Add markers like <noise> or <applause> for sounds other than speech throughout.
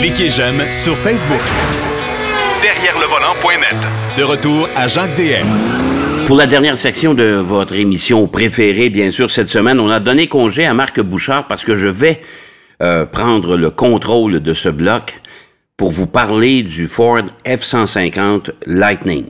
Cliquez j'aime sur Facebook. Derrière le volant.net. De retour à Jacques DM. Pour la dernière section de votre émission préférée, bien sûr, cette semaine, on a donné congé à Marc Bouchard parce que je vais euh, prendre le contrôle de ce bloc pour vous parler du Ford F-150 Lightning.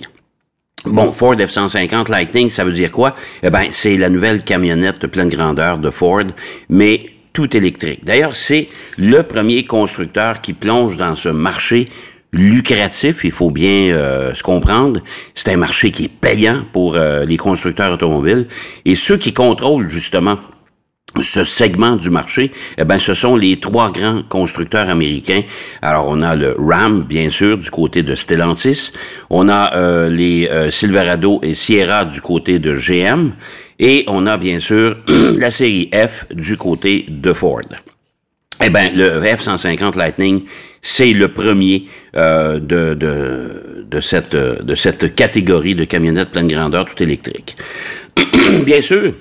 Bon, Ford F-150 Lightning, ça veut dire quoi? Eh ben, c'est la nouvelle camionnette de pleine grandeur de Ford, mais tout électrique. D'ailleurs, c'est le premier constructeur qui plonge dans ce marché lucratif, il faut bien euh, se comprendre. C'est un marché qui est payant pour euh, les constructeurs automobiles. Et ceux qui contrôlent justement ce segment du marché, eh ben, ce sont les trois grands constructeurs américains. Alors, on a le Ram, bien sûr, du côté de Stellantis. On a euh, les Silverado et Sierra du côté de GM. Et on a, bien sûr, <clears throat> la série F du côté de Ford. Eh ben, le F-150 Lightning, c'est le premier euh, de, de, cette, de cette catégorie de camionnettes pleine grandeur tout électrique. <clears throat> bien sûr,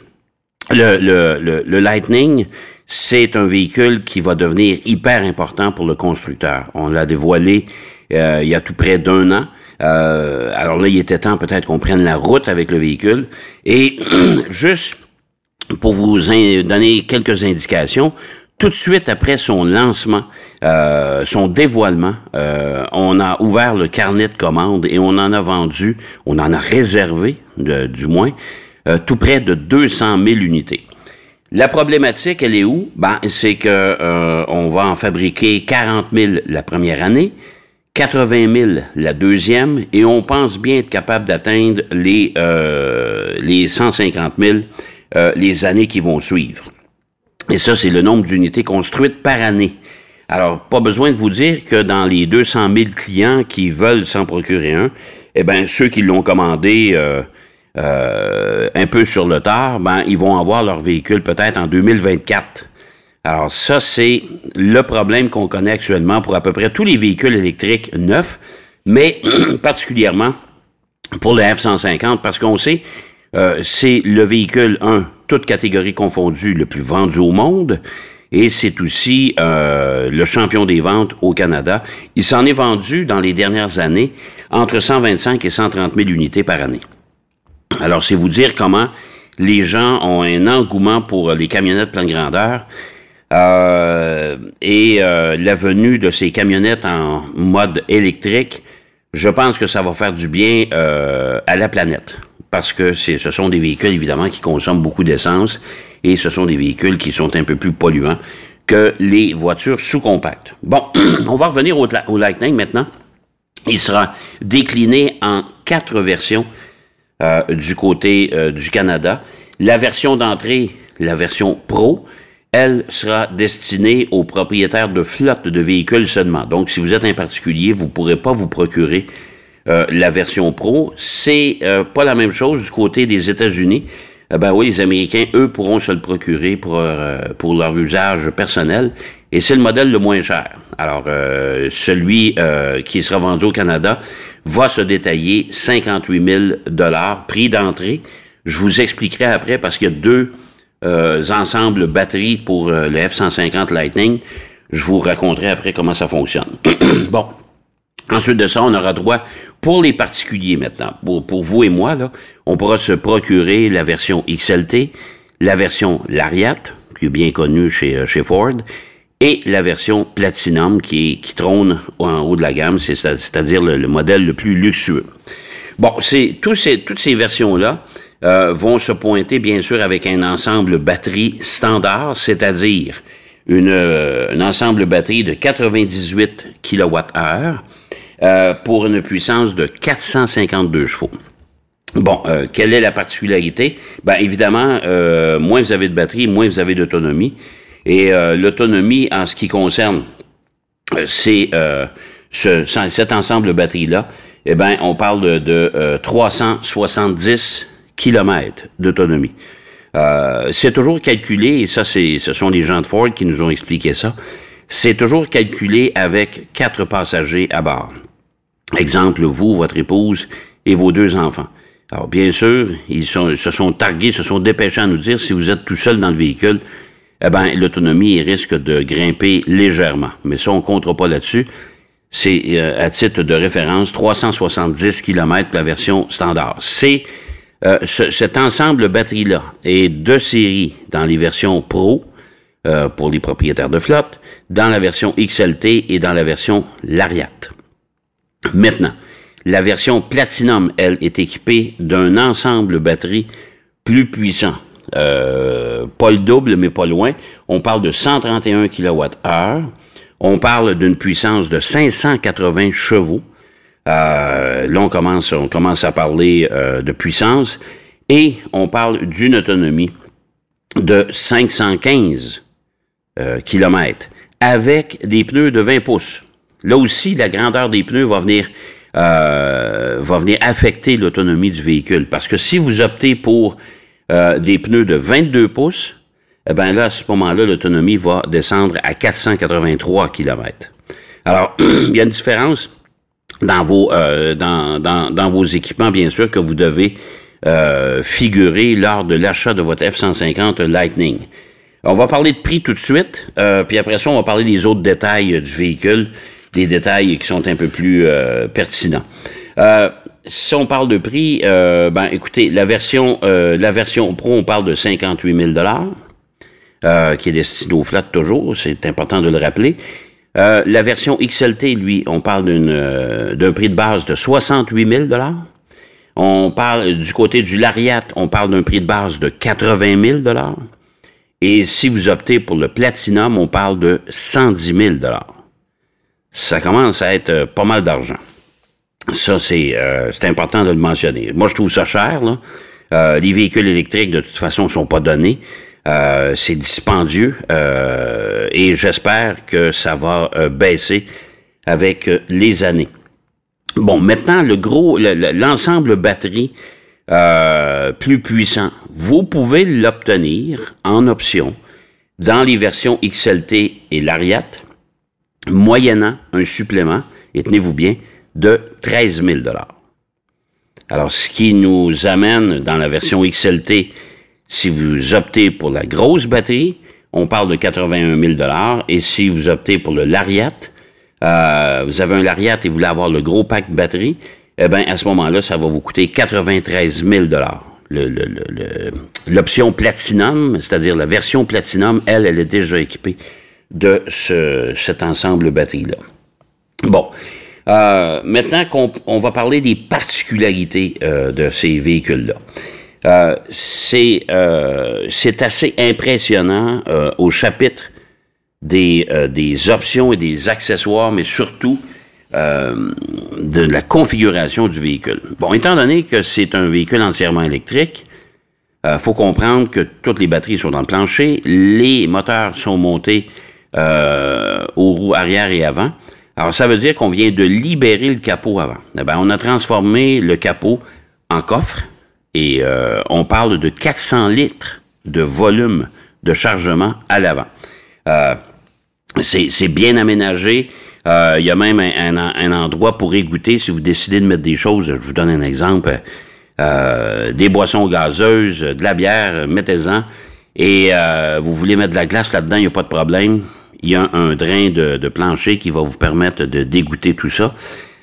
le, le, le, Lightning, c'est un véhicule qui va devenir hyper important pour le constructeur. On l'a dévoilé euh, il y a tout près d'un an. Euh, alors là, il était temps peut-être qu'on prenne la route avec le véhicule. Et <clears throat> juste pour vous donner quelques indications, tout de suite après son lancement, euh, son dévoilement, euh, on a ouvert le carnet de commandes et on en a vendu, on en a réservé, du moins, euh, tout près de 200 000 unités. La problématique, elle est où? Ben, c'est que euh, on va en fabriquer 40 000 la première année, 80 000 la deuxième, et on pense bien être capable d'atteindre les, euh, les 150 000 euh, les années qui vont suivre. Et ça, c'est le nombre d'unités construites par année. Alors, pas besoin de vous dire que dans les 200 000 clients qui veulent s'en procurer un, eh ben ceux qui l'ont commandé euh, euh, un peu sur le tard, ben, ils vont avoir leur véhicule peut-être en 2024. Alors ça, c'est le problème qu'on connaît actuellement pour à peu près tous les véhicules électriques neufs, mais <clears throat> particulièrement pour le F-150, parce qu'on sait, euh, c'est le véhicule, un, toute catégorie confondue, le plus vendu au monde, et c'est aussi euh, le champion des ventes au Canada. Il s'en est vendu dans les dernières années entre 125 et 130 000 unités par année. Alors, c'est vous dire comment les gens ont un engouement pour les camionnettes pleine grandeur. Euh, et euh, la venue de ces camionnettes en mode électrique, je pense que ça va faire du bien euh, à la planète. Parce que ce sont des véhicules, évidemment, qui consomment beaucoup d'essence et ce sont des véhicules qui sont un peu plus polluants que les voitures sous-compactes. Bon, <clears throat> on va revenir au, au Lightning maintenant. Il sera décliné en quatre versions euh, du côté euh, du Canada. La version d'entrée, la version Pro, elle sera destinée aux propriétaires de flottes de véhicules seulement. Donc, si vous êtes un particulier, vous ne pourrez pas vous procurer euh, la version Pro. C'est pas la même chose du côté des États-Unis. ben oui, les Américains, eux, pourront se le procurer pour, pour leur usage personnel. Et c'est le modèle le moins cher. Alors, celui qui sera vendu au Canada va se détailler 58 000 dollars, prix d'entrée. Je vous expliquerai après parce qu'il y a deux euh, ensembles batteries pour euh, le F-150 Lightning. Je vous raconterai après comment ça fonctionne. <clears throat> bon. Ensuite de ça, on aura droit, pour les particuliers maintenant, pour, vous et moi, là, on pourra se procurer la version XLT, la version Lariat, qui est bien connue chez, euh, chez Ford, et la version Platinum qui, trône en haut de la gamme, c'est-à-dire le, modèle le plus luxueux. Bon, c'est toutes ces versions-là euh, vont se pointer bien sûr avec un ensemble batterie standard, c'est-à-dire une, euh, un ensemble batterie de 98 kWh euh, pour une puissance de 452 chevaux. Bon, euh, quelle est la particularité? Ben évidemment, euh, moins vous avez de batterie, moins vous avez d'autonomie. Et euh, l'autonomie en ce qui concerne euh, c'est euh, ce, cet ensemble de batteries-là, eh ben, on parle de, de 370 km d'autonomie. c'est toujours calculé, et ça, c'est, ce sont les gens de Ford qui nous ont expliqué ça, c'est toujours calculé avec quatre passagers à bord. Exemple, vous, votre épouse et vos deux enfants. Alors, bien sûr, ils sont, se sont targués, se sont dépêchés à nous dire si vous êtes tout seul dans le véhicule, eh ben, l'autonomie risque de grimper légèrement. Mais ça, on ne comptera pas là-dessus. C'est, euh, à titre de référence, 370 km la version standard. C'est euh, cet ensemble batterie-là est de série dans les versions Pro euh, pour les propriétaires de flotte, dans la version XLT et dans la version Lariat. Maintenant, la version Platinum, elle, est équipée d'un ensemble batterie plus puissant. Euh, pas le double, mais pas loin. On parle de 131 kWh. On parle d'une puissance de 580 chevaux. Euh, là, on commence, on commence à parler euh, de puissance. Et on parle d'une autonomie de 515 km avec des pneus de 20 pouces. Là aussi, la grandeur des pneus va venir euh, va venir affecter l'autonomie du véhicule. Parce que si vous optez pour euh, des pneus de 22 pouces, eh bien là, à ce moment-là, l'autonomie va descendre à 483 km. Alors, <clears throat> il y a une différence dans vos, euh, dans, dans, dans, vos équipements, bien sûr, que vous devez euh, figurer lors de l'achat de votre F-150 Lightning. On va parler de prix tout de suite, euh, puis après ça, on va parler des autres détails du véhicule des détails qui sont un peu plus euh, pertinents. Euh, si on parle de prix, euh, ben écoutez, la version la version Pro, on parle de 58 000 dollars, qui est destinée au flat toujours, c'est important de le rappeler. La version XLT, lui, on parle d'une d'un prix de base de 68 000 dollars. On parle du côté du Lariat, on parle d'un prix de base de 80 000 dollars. Et si vous optez pour le Platinum, on parle de 110 000 dollars ça commence à être euh, pas mal d'argent. Ça, c'est euh, important de le mentionner. Moi, je trouve ça cher. Là. Euh, les véhicules électriques, de toute façon, ne sont pas donnés. C'est dispendieux et j'espère que ça va baisser avec les années. Bon, maintenant, le gros, l'ensemble batterie plus puissant, vous pouvez l'obtenir en option dans les versions XLT et Lariat moyennant un supplément, et tenez-vous bien, de 13 000 Alors, ce qui nous amène dans la version XLT, si vous optez pour la grosse batterie, on parle de 81 000 et si vous optez pour le Lariat, euh, vous avez un Lariat et vous voulez avoir le gros pack de batterie, eh bien, à ce moment-là, ça va vous coûter 93 000 L'option Platinum, c'est-à-dire la version Platinum, elle, elle est déjà équipée de ce, cet ensemble batterie-là. Bon. Euh, maintenant qu'on va parler des particularités euh, de ces véhicules-là. Euh, c'est euh, assez impressionnant euh, au chapitre des, euh, des options et des accessoires, mais surtout de la configuration du véhicule. Bon, étant donné que c'est un véhicule entièrement électrique, il faut comprendre que toutes les batteries sont dans le plancher, les moteurs sont montés euh, aux roues arrière et avant. Alors, ça veut dire qu'on vient de libérer le capot avant. Eh bien, on a transformé le capot en coffre et euh, on parle de 400 litres de volume de chargement à l'avant. Euh, c'est bien aménagé. Euh, il y a même un, endroit pour égoutter si vous décidez de mettre des choses. Je vous donne un exemple. Des boissons gazeuses, de la bière, mettez-en. Et vous voulez mettre de la glace là-dedans, il n'y a pas de problème il y a un drain de, plancher qui va vous permettre de dégoûter tout ça.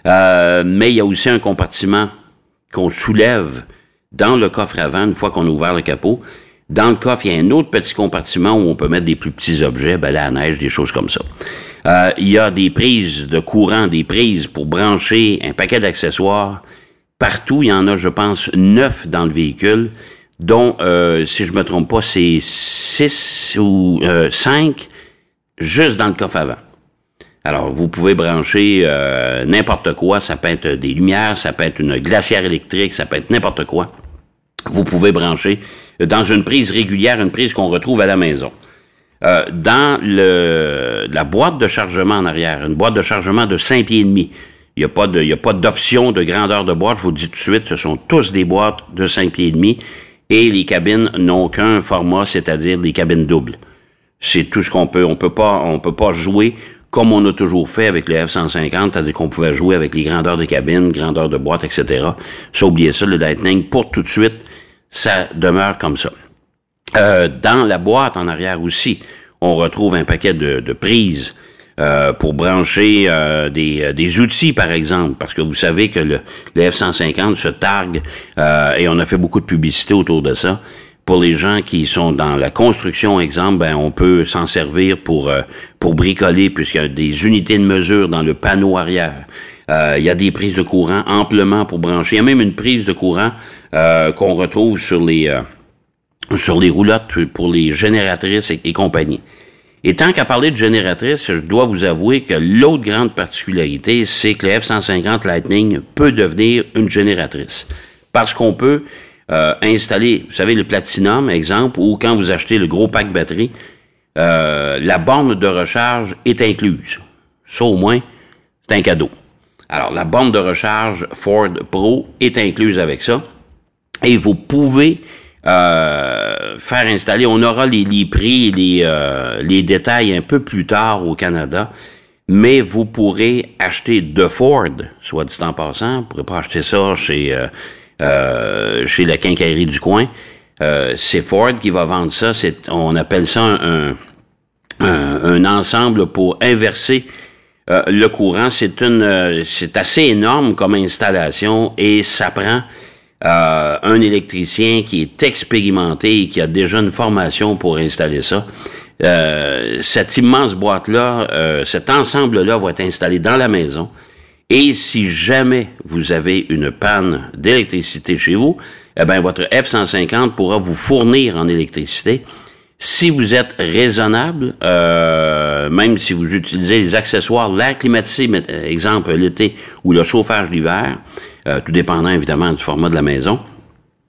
Mais il y a aussi un compartiment qu'on soulève dans le coffre avant, une fois qu'on a ouvert le capot. Dans le coffre, il y a un autre petit compartiment où on peut mettre des plus petits objets, ben, la neige, des choses comme ça. Euh, il y a des prises de courant, des prises pour brancher un paquet d'accessoires. Partout, il y en a, je pense, neuf dans le véhicule, dont, euh, si je me trompe pas, c'est six ou cinq juste dans le coffre avant. Alors, vous pouvez brancher euh, n'importe quoi. Ça peut être des lumières, ça peut être une glacière électrique, ça peut être n'importe quoi. Vous pouvez brancher dans une prise régulière, une prise qu'on retrouve à la maison. Euh, dans le, la boîte de chargement en arrière, une boîte de chargement de 5 pieds et demi. Il n'y a pas d'option de, de grandeur de boîte. Je vous dis tout de suite, ce sont tous des boîtes de 5 pieds et demi et les cabines n'ont qu'un format, c'est-à-dire des cabines doubles. C'est tout ce qu'on peut. On peut pas, on peut pas jouer comme on a toujours fait avec le F-150, c'est-à-dire qu'on pouvait jouer avec les grandeurs de cabine, grandeur de boîte, etc. Ça, oubliez ça, le Lightning, pour tout de suite, ça demeure comme ça. Euh, dans la boîte en arrière aussi, on retrouve un paquet de, de prises euh, pour brancher euh, des, euh, des, outils, par exemple, parce que vous savez que le, le F-150 se targue, et on a fait beaucoup de publicité autour de ça. Pour les gens qui sont dans la construction, exemple, ben, on peut s'en servir pour, pour bricoler, puisqu'il y a des unités de mesure dans le panneau arrière. Il y a des prises de courant amplement pour brancher. Il y a même une prise de courant qu'on retrouve sur les, sur les roulottes pour les génératrices et compagnie. Et tant qu'à parler de génératrice, je dois vous avouer que l'autre grande particularité, c'est que le F-150 Lightning peut devenir une génératrice. Parce qu'on peut euh, installer, vous savez, le Platinum, exemple, ou quand vous achetez le gros pack batterie, euh, la borne de recharge est incluse. Ça, au moins, c'est un cadeau. Alors, la borne de recharge Ford Pro est incluse avec ça. Et vous pouvez euh, faire installer. On aura les, prix, les, euh, les détails un peu plus tard au Canada, mais vous pourrez acheter de Ford, soit dit en passant. Vous pourrez pas acheter ça chez, euh, chez la quincaillerie du coin. c'est Ford qui va vendre ça. On appelle ça un, un, un ensemble pour inverser le courant. C'est une, c'est assez énorme comme installation et ça prend euh, un électricien qui est expérimenté et qui a déjà une formation pour installer ça. Euh, cette immense boîte-là, euh, cet ensemble-là va être installé dans la maison. Et si jamais vous avez une panne d'électricité chez vous, eh bien, votre F-150 pourra vous fournir en électricité. Si vous êtes raisonnable, même si vous utilisez les accessoires, l'air climatisé, exemple l'été, ou le chauffage l'hiver, euh, tout dépendant évidemment du format de la maison,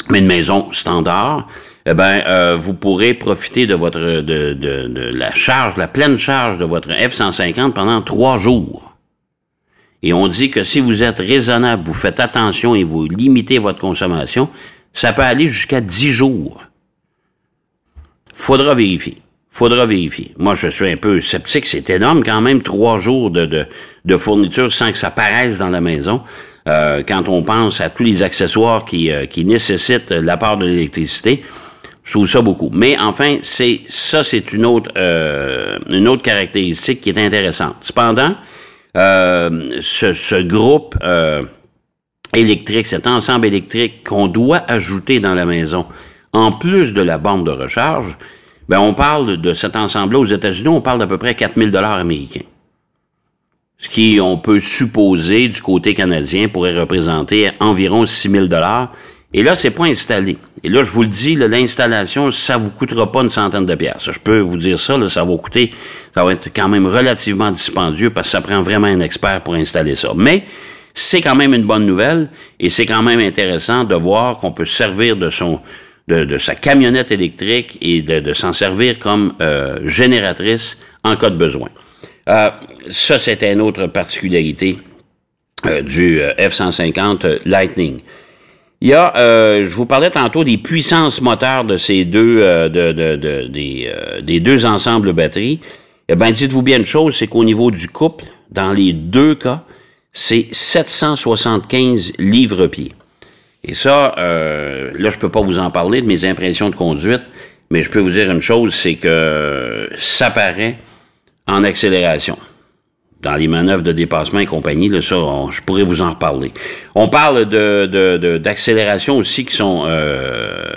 mais une maison standard, eh ben, euh, vous pourrez profiter de votre de, de, de, la charge, la pleine charge de votre F-150 pendant trois jours. Et on dit que si vous êtes raisonnable, vous faites attention et vous limitez votre consommation, ça peut aller jusqu'à dix jours. Faudra vérifier. Faudra vérifier. Moi, je suis un peu sceptique. C'est énorme quand même, trois jours de, de, de fourniture sans que ça paraisse dans la maison. Euh, quand on pense à tous les accessoires qui, euh, qui nécessitent l'apport de l'électricité. Je trouve ça beaucoup. Mais enfin, c'est ça, c'est une autre euh, une autre caractéristique qui est intéressante. Cependant, ce, ce, groupe électrique, cet ensemble électrique qu'on doit ajouter dans la maison, en plus de la borne de recharge, ben on parle de cet ensemble-là aux États-Unis, on parle d'à peu près 4000 dollars américains ce qui, on peut supposer, du côté canadien, pourrait représenter environ 6 000 Et là, c'est pas installé. Et là, je vous le dis, l'installation, ça vous coûtera pas une centaine de pièces. Je peux vous dire ça, là, ça va coûter, ça va être quand même relativement dispendieux parce que ça prend vraiment un expert pour installer ça. Mais c'est quand même une bonne nouvelle et c'est quand même intéressant de voir qu'on peut servir de son de, sa camionnette électrique et de, s'en servir comme euh, génératrice en cas de besoin. Euh, ça, c'était une autre particularité euh, du euh, F-150 Lightning. Il y a, je vous parlais tantôt des puissances moteurs de ces deux, de, des, deux ensembles batteries. Eh bien, dites-vous bien une chose, c'est qu'au niveau du couple, dans les deux cas, c'est 775 livres-pieds. Et ça, là, je peux pas vous en parler de mes impressions de conduite, mais je peux vous dire une chose, c'est que ça paraît en accélération. Dans les manœuvres de dépassement et compagnie, là, ça, je pourrais vous en reparler. On parle de, d'accélération aussi qui sont euh,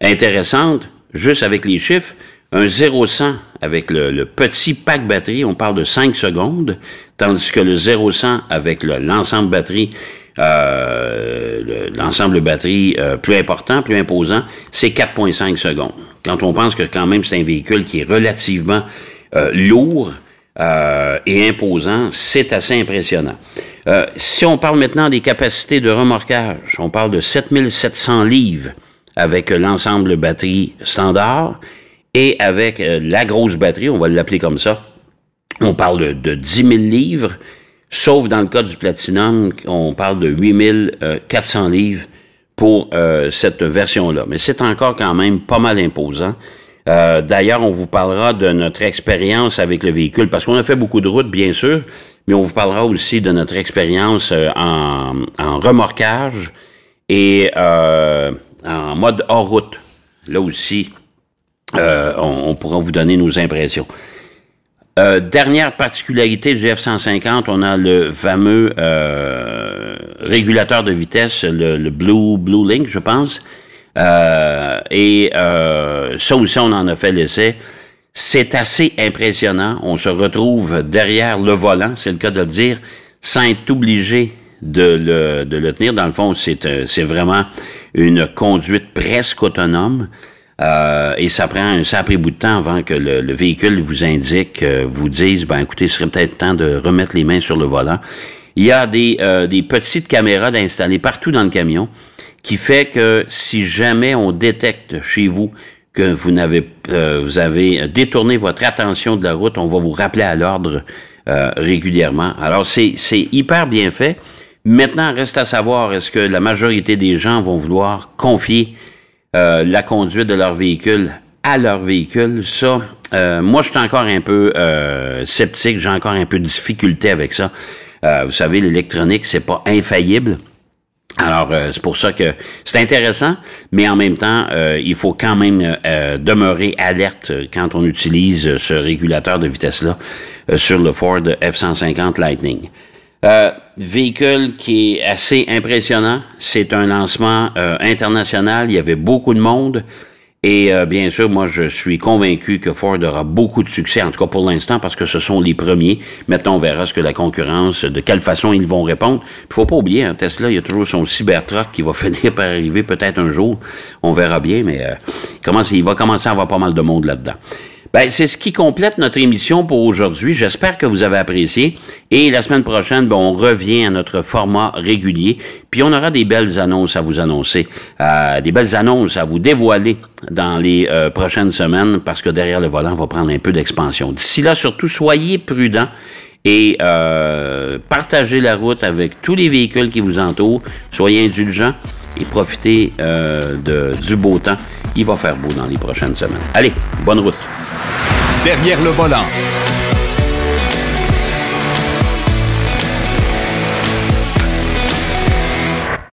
intéressantes, juste avec les chiffres. Un 0-100 avec le, petit pack batterie, on parle de 5 secondes, tandis que le 0-100 avec l'ensemble batterie, euh, l'ensemble batterie euh, plus important, plus imposant, c'est 4,5 secondes. Quand on pense que quand même c'est un véhicule qui est relativement euh, lourd euh, et imposant, c'est assez impressionnant. Si on parle maintenant des capacités de remorquage, on parle de 7700 livres avec l'ensemble batterie standard et avec la grosse batterie, on va l'appeler comme ça, on parle de, 10 000 livres, sauf dans le cas du Platinum, on parle de 8400 livres pour cette version-là. Mais c'est encore quand même pas mal imposant. Euh, d'ailleurs, on vous parlera de notre expérience avec le véhicule, parce qu'on a fait beaucoup de routes, bien sûr, mais on vous parlera aussi de notre expérience euh, en, remorquage et euh, en mode hors route. Là aussi, euh, on, pourra vous donner nos impressions. Euh, dernière particularité du F-150, on a le fameux régulateur de vitesse, le, Blue, Blue Link, je pense. et ça aussi, on en a fait l'essai. C'est assez impressionnant. On se retrouve derrière le volant, c'est le cas de le dire, sans être obligé de le, tenir. Dans le fond, c'est vraiment une conduite presque autonome. Euh, et ça prend un sacré bout de temps avant que le, véhicule vous indique, euh, vous dise, ben écoutez, ce serait peut-être temps de remettre les mains sur le volant. Il y a des, euh, des petites caméras d'installer partout dans le camion qui fait que si jamais on détecte chez vous que vous n'avez vous avez détourné votre attention de la route, on va vous rappeler à l'ordre régulièrement. Alors c'est c'est hyper bien fait. Maintenant, reste à savoir est-ce que la majorité des gens vont vouloir confier euh, la conduite de leur véhicule à leur véhicule. Ça, euh, moi, je suis encore un peu euh, sceptique, j'ai encore un peu de difficulté avec ça. vous savez, l'électronique, c'est pas infaillible. Alors, c'est pour ça que c'est intéressant, mais en même temps, il faut quand même demeurer alerte quand on utilise ce régulateur de vitesse-là sur le Ford F-150 Lightning. Euh, véhicule qui est assez impressionnant. C'est un lancement euh, international. Il y avait beaucoup de monde. Et euh, bien sûr, moi, je suis convaincu que Ford aura beaucoup de succès, en tout cas pour l'instant, parce que ce sont les premiers. Maintenant, on verra ce que la concurrence, de quelle façon ils vont répondre. Il faut pas oublier, hein, Tesla, il y a toujours son Cybertruck qui va <laughs> finir par arriver peut-être un jour. On verra bien, mais il va commencer à avoir pas mal de monde là-dedans. Ben, c'est ce qui complète notre émission pour aujourd'hui. J'espère que vous avez apprécié. Et la semaine prochaine, ben, on revient à notre format régulier. Puis on aura des belles annonces à vous annoncer, euh, des belles annonces à vous dévoiler dans les euh, prochaines semaines, parce que derrière le volant, on va prendre un peu d'expansion. D'ici là, surtout, soyez prudents et euh, partagez la route avec tous les véhicules qui vous entourent. Soyez indulgents et profitez de, du beau temps. Il va faire beau dans les prochaines semaines. Allez, bonne route. Derrière le volant.